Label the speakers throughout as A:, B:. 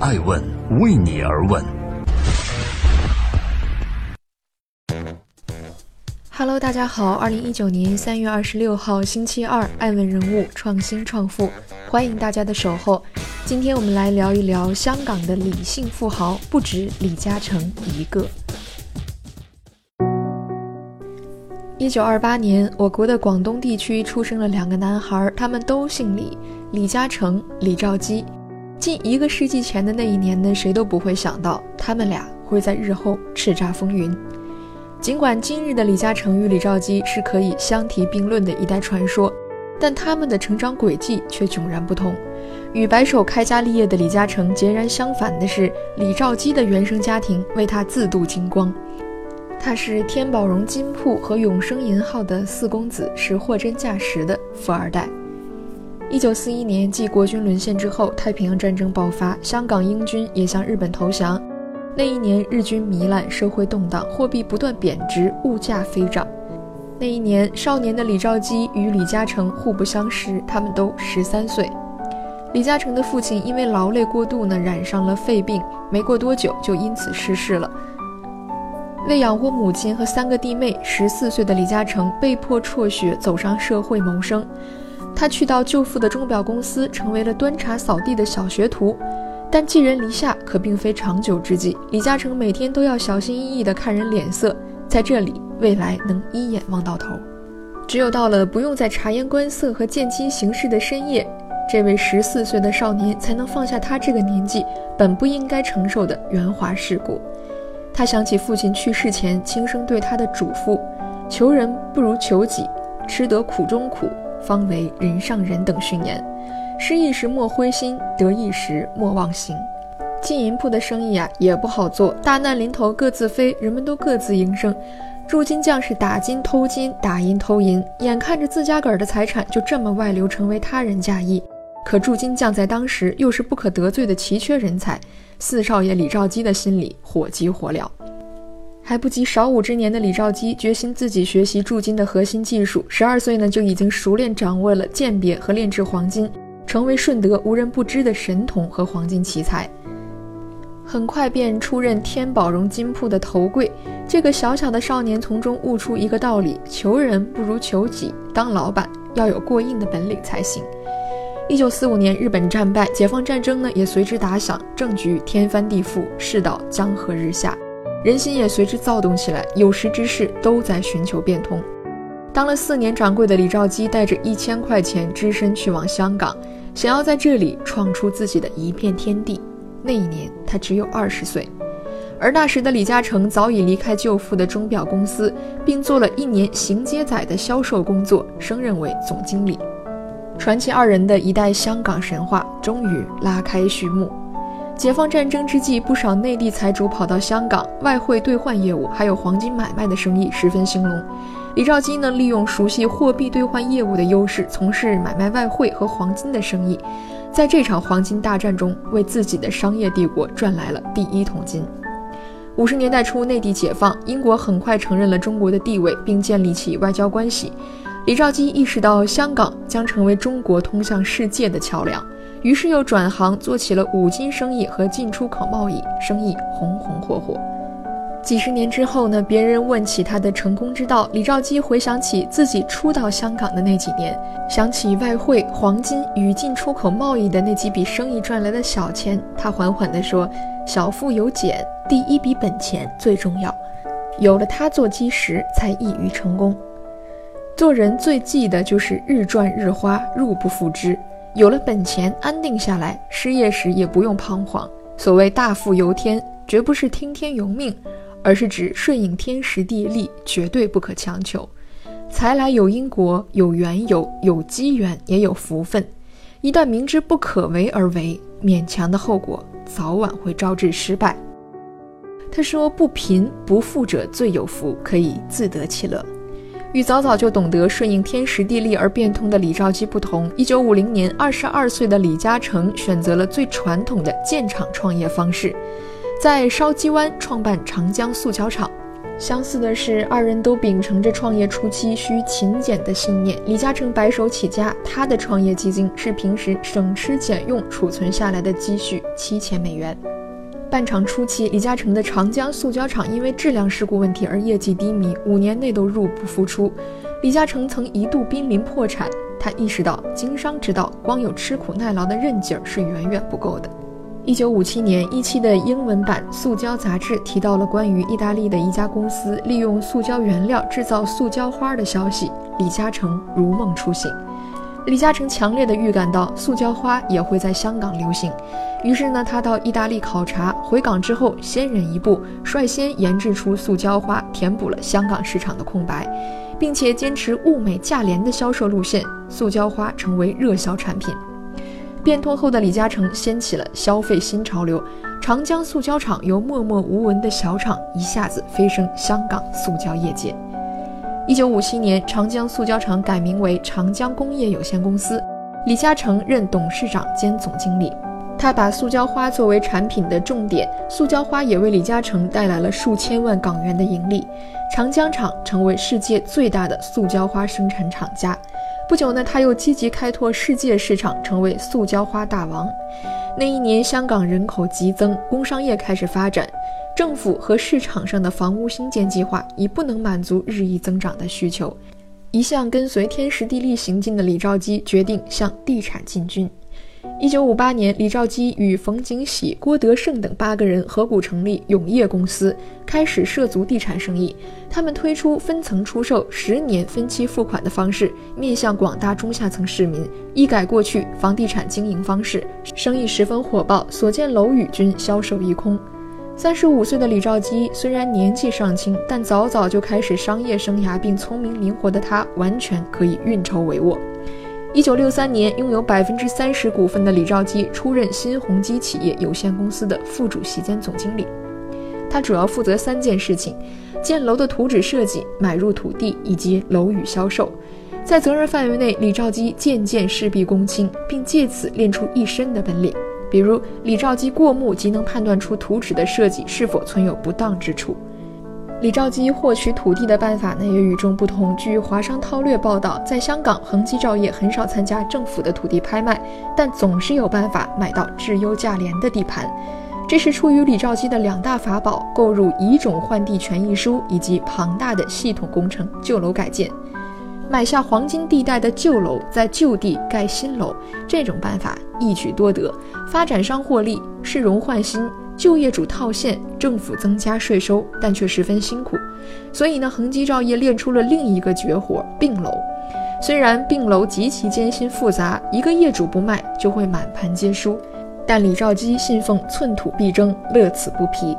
A: 爱问为你而问。
B: Hello，大家好，二零一九年三月二十六号星期二，爱问人物创新创富，欢迎大家的守候。今天我们来聊一聊香港的李姓富豪，不止李嘉诚一个。一九二八年，我国的广东地区出生了两个男孩，他们都姓李，李嘉诚、李兆基。近一个世纪前的那一年呢，谁都不会想到他们俩会在日后叱咤风云。尽管今日的李嘉诚与李兆基是可以相提并论的一代传说，但他们的成长轨迹却迥然不同。与白手开家立业的李嘉诚截然相反的是，李兆基的原生家庭为他自度金光。他是天宝荣金铺和永生银号的四公子，是货真价实的富二代。一九四一年，继国军沦陷之后，太平洋战争爆发，香港英军也向日本投降。那一年，日军糜烂，社会动荡，货币不断贬值，物价飞涨。那一年，少年的李兆基与李嘉诚互不相识，他们都十三岁。李嘉诚的父亲因为劳累过度呢，染上了肺病，没过多久就因此逝世了。为养活母亲和三个弟妹，十四岁的李嘉诚被迫辍学，走上社会谋生。他去到舅父的钟表公司，成为了端茶扫地的小学徒。但寄人篱下可并非长久之计，李嘉诚每天都要小心翼翼地看人脸色，在这里未来能一眼望到头。只有到了不用再察言观色和见机行事的深夜，这位十四岁的少年才能放下他这个年纪本不应该承受的圆滑世故。他想起父亲去世前轻声对他的嘱咐：“求人不如求己，吃得苦中苦，方为人上人”等训言。失意时莫灰心，得意时莫忘形。金银铺的生意啊也不好做，大难临头各自飞，人们都各自营生。铸金匠是打金偷金，打银偷银，眼看着自家个儿的财产就这么外流，成为他人嫁衣。可铸金匠在当时又是不可得罪的奇缺人才。四少爷李兆基的心里火急火燎，还不及少武之年的李兆基决心自己学习铸金的核心技术。十二岁呢，就已经熟练掌握了鉴别和炼制黄金，成为顺德无人不知的神童和黄金奇才。很快便出任天宝荣金铺的头柜。这个小小的少年从中悟出一个道理：求人不如求己，当老板要有过硬的本领才行。一九四五年，日本战败，解放战争呢也随之打响，政局天翻地覆，世道江河日下，人心也随之躁动起来。有识之士都在寻求变通。当了四年掌柜的李兆基带着一千块钱，只身去往香港，想要在这里创出自己的一片天地。那一年他只有二十岁，而那时的李嘉诚早已离开舅父的钟表公司，并做了一年行街仔的销售工作，升任为总经理。传奇二人的一代香港神话终于拉开序幕。解放战争之际，不少内地财主跑到香港，外汇兑换业务还有黄金买卖的生意十分兴隆。李兆基呢，利用熟悉货币兑换业务的优势，从事买卖外汇和黄金的生意，在这场黄金大战中，为自己的商业帝国赚来了第一桶金。五十年代初，内地解放，英国很快承认了中国的地位，并建立起外交关系。李兆基意识到香港将成为中国通向世界的桥梁，于是又转行做起了五金生意和进出口贸易，生意红红火火。几十年之后呢？别人问起他的成功之道，李兆基回想起自己初到香港的那几年，想起外汇、黄金与进出口贸易的那几笔生意赚来的小钱，他缓缓地说：“小富由俭，第一笔本钱最重要，有了它做基石，才易于成功。”做人最忌的就是日赚日花，入不敷支。有了本钱，安定下来，失业时也不用彷徨。所谓大富由天，绝不是听天由命，而是指顺应天时地利，绝对不可强求。财来有因果，有缘由，有机缘，也有福分。一旦明知不可为而为，勉强的后果早晚会招致失败。他说：“不贫不富者最有福，可以自得其乐。”与早早就懂得顺应天时地利而变通的李兆基不同，一九五零年，二十二岁的李嘉诚选择了最传统的建厂创业方式，在筲箕湾创办长江塑胶厂。相似的是，二人都秉承着创业初期需勤俭的信念。李嘉诚白手起家，他的创业基金是平时省吃俭用储存下来的积蓄七千美元。半厂初期，李嘉诚的长江塑胶厂因为质量事故问题而业绩低迷，五年内都入不敷出。李嘉诚曾一度濒临破产，他意识到经商之道，光有吃苦耐劳的韧劲儿是远远不够的。一九五七年，一期的英文版《塑胶》杂志提到了关于意大利的一家公司利用塑胶原料制造塑胶花的消息。李嘉诚如梦初醒。李嘉诚强烈的预感到塑胶花也会在香港流行，于是呢，他到意大利考察，回港之后先人一步，率先研制出塑胶花，填补了香港市场的空白，并且坚持物美价廉的销售路线，塑胶花成为热销产品。变通后的李嘉诚掀起了消费新潮流，长江塑胶厂由默默无闻的小厂一下子飞升香港塑胶业界。一九五七年，长江塑胶厂改名为长江工业有限公司，李嘉诚任董事长兼总经理。他把塑胶花作为产品的重点，塑胶花也为李嘉诚带来了数千万港元的盈利。长江厂成为世界最大的塑胶花生产厂家。不久呢，他又积极开拓世界市场，成为塑胶花大王。那一年，香港人口激增，工商业开始发展，政府和市场上的房屋新建计划已不能满足日益增长的需求。一向跟随天时地利行进的李兆基决定向地产进军。一九五八年，李兆基与冯景喜、郭德胜等八个人合股成立永业公司，开始涉足地产生意。他们推出分层出售、十年分期付款的方式，面向广大中下层市民，一改过去房地产经营方式，生意十分火爆，所见楼宇均销售一空。三十五岁的李兆基虽然年纪尚轻，但早早就开始商业生涯并聪明灵活的他，完全可以运筹帷幄。一九六三年，拥有百分之三十股份的李兆基出任新鸿基企业有限公司的副主席兼总经理。他主要负责三件事情：建楼的图纸设计、买入土地以及楼宇销售。在责任范围内，李兆基件件事必躬亲，并借此练出一身的本领。比如，李兆基过目即能判断出图纸的设计是否存有不当之处。李兆基获取土地的办法呢也与众不同。据《华商韬略》报道，在香港，恒基兆业很少参加政府的土地拍卖，但总是有办法买到质优价廉的地盘。这是出于李兆基的两大法宝：购入以种换地权益书以及庞大的系统工程旧楼改建。买下黄金地带的旧楼，在旧地盖新楼，这种办法一举多得，发展商获利，市容换新。就业主套现，政府增加税收，但却十分辛苦。所以呢，恒基兆业练出了另一个绝活——并楼。虽然并楼极其艰辛复杂，一个业主不卖就会满盘皆输，但李兆基信奉寸土必争，乐此不疲。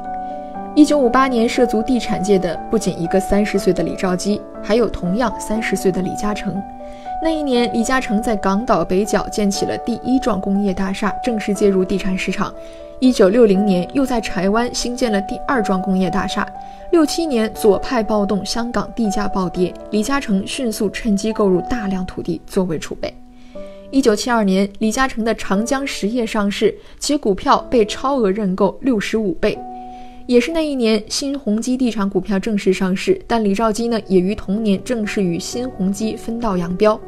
B: 一九五八年涉足地产界的不仅一个三十岁的李兆基，还有同样三十岁的李嘉诚。那一年，李嘉诚在港岛北角建起了第一幢工业大厦，正式介入地产市场。一九六零年，又在柴湾兴建了第二幢工业大厦。六七年，左派暴动，香港地价暴跌，李嘉诚迅速趁机购入大量土地作为储备。一九七二年，李嘉诚的长江实业上市，其股票被超额认购六十五倍。也是那一年，新鸿基地产股票正式上市，但李兆基呢，也于同年正式与新鸿基分道扬镳，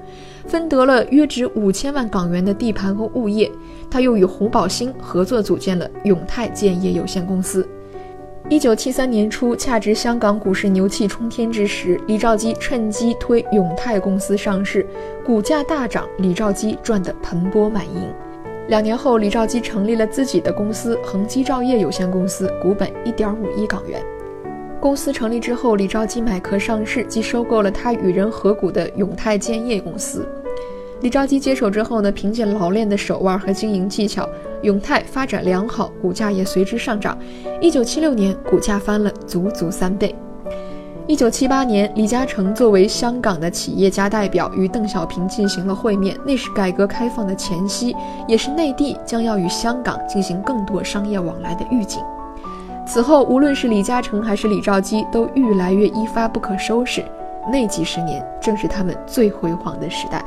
B: 分得了约值五千万港元的地盘和物业。他又与胡宝兴合作组建了永泰建业有限公司。一九七三年初，恰值香港股市牛气冲天之时，李兆基趁机推永泰公司上市，股价大涨，李兆基赚得盆钵满盈。两年后，李兆基成立了自己的公司恒基兆业有限公司，股本一点五亿港元。公司成立之后，李兆基买壳上市，即收购了他与人合股的永泰建业公司。李兆基接手之后呢，凭借老练的手腕和经营技巧，永泰发展良好，股价也随之上涨。一九七六年，股价翻了足足三倍。一九七八年，李嘉诚作为香港的企业家代表与邓小平进行了会面。那是改革开放的前夕，也是内地将要与香港进行更多商业往来的预警。此后，无论是李嘉诚还是李兆基，都愈来越一发不可收拾。那几十年正是他们最辉煌的时代。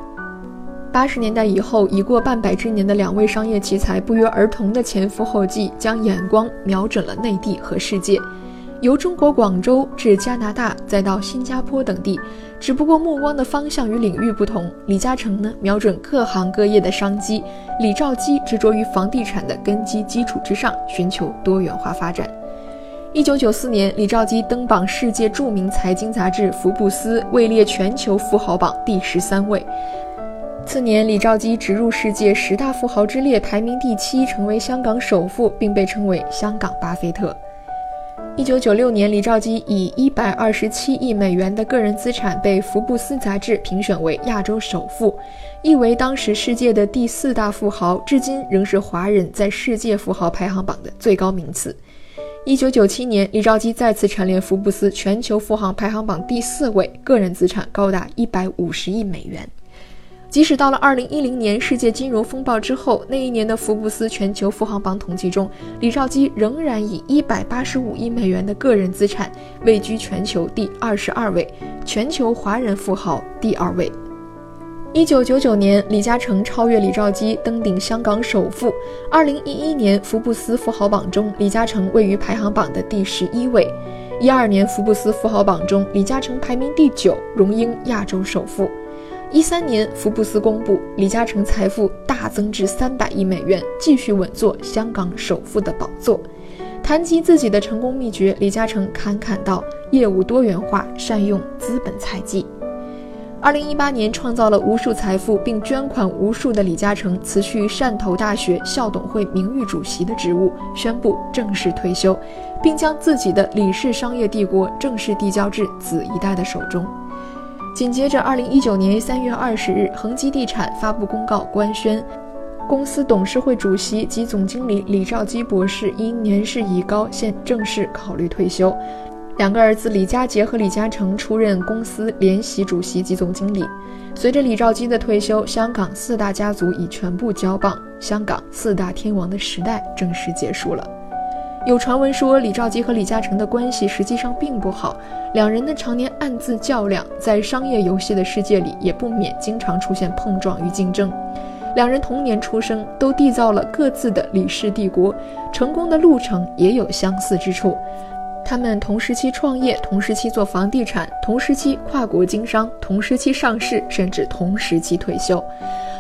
B: 八十年代以后，已过半百之年的两位商业奇才，不约而同的前赴后继，将眼光瞄准了内地和世界。由中国广州至加拿大，再到新加坡等地，只不过目光的方向与领域不同。李嘉诚呢，瞄准各行各业的商机；李兆基执着于房地产的根基基础之上，寻求多元化发展。一九九四年，李兆基登榜世界著名财经杂志《福布斯》，位列全球富豪榜第十三位。次年，李兆基直入世界十大富豪之列，排名第七，成为香港首富，并被称为“香港巴菲特”。一九九六年，李兆基以一百二十七亿美元的个人资产被福布斯杂志评选为亚洲首富，亦为当时世界的第四大富豪，至今仍是华人在世界富豪排行榜的最高名次。一九九七年，李兆基再次蝉联福布斯全球富豪排行榜第四位，个人资产高达一百五十亿美元。即使到了二零一零年世界金融风暴之后，那一年的福布斯全球富豪榜统计中，李兆基仍然以一百八十五亿美元的个人资产位居全球第二十二位，全球华人富豪第二位。一九九九年，李嘉诚超越李兆基登顶香港首富。二零一一年福布斯富豪榜中，李嘉诚位于排行榜的第十一位。一二年福布斯富豪榜中，李嘉诚排名第九，荣膺亚洲首富。一三年，福布斯公布李嘉诚财富大增至三百亿美元，继续稳坐香港首富的宝座。谈及自己的成功秘诀，李嘉诚侃侃道：“业务多元化，善用资本财技。”二零一八年，创造了无数财富并捐款无数的李嘉诚辞去汕头大学校董会名誉主席的职务，宣布正式退休，并将自己的李氏商业帝国正式递交至子一代的手中。紧接着，二零一九年三月二十日，恒基地产发布公告官宣，公司董事会主席及总经理李兆基博士因年事已高，现正式考虑退休。两个儿子李家杰和李嘉诚出任公司联席主席及总经理。随着李兆基的退休，香港四大家族已全部交棒，香港四大天王的时代正式结束了。有传闻说，李兆基和李嘉诚的关系实际上并不好，两人呢常年暗自较量，在商业游戏的世界里也不免经常出现碰撞与竞争。两人同年出生，都缔造了各自的李氏帝国，成功的路程也有相似之处。他们同时期创业，同时期做房地产，同时期跨国经商，同时期上市，甚至同时期退休。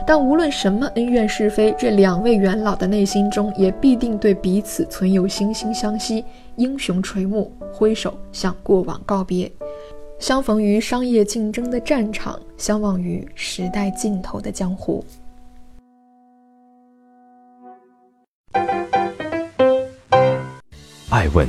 B: 但无论什么恩怨是非，这两位元老的内心中也必定对彼此存有惺惺相惜。英雄垂暮，挥手向过往告别，相逢于商业竞争的战场，相望于时代尽头的江湖。
A: 爱问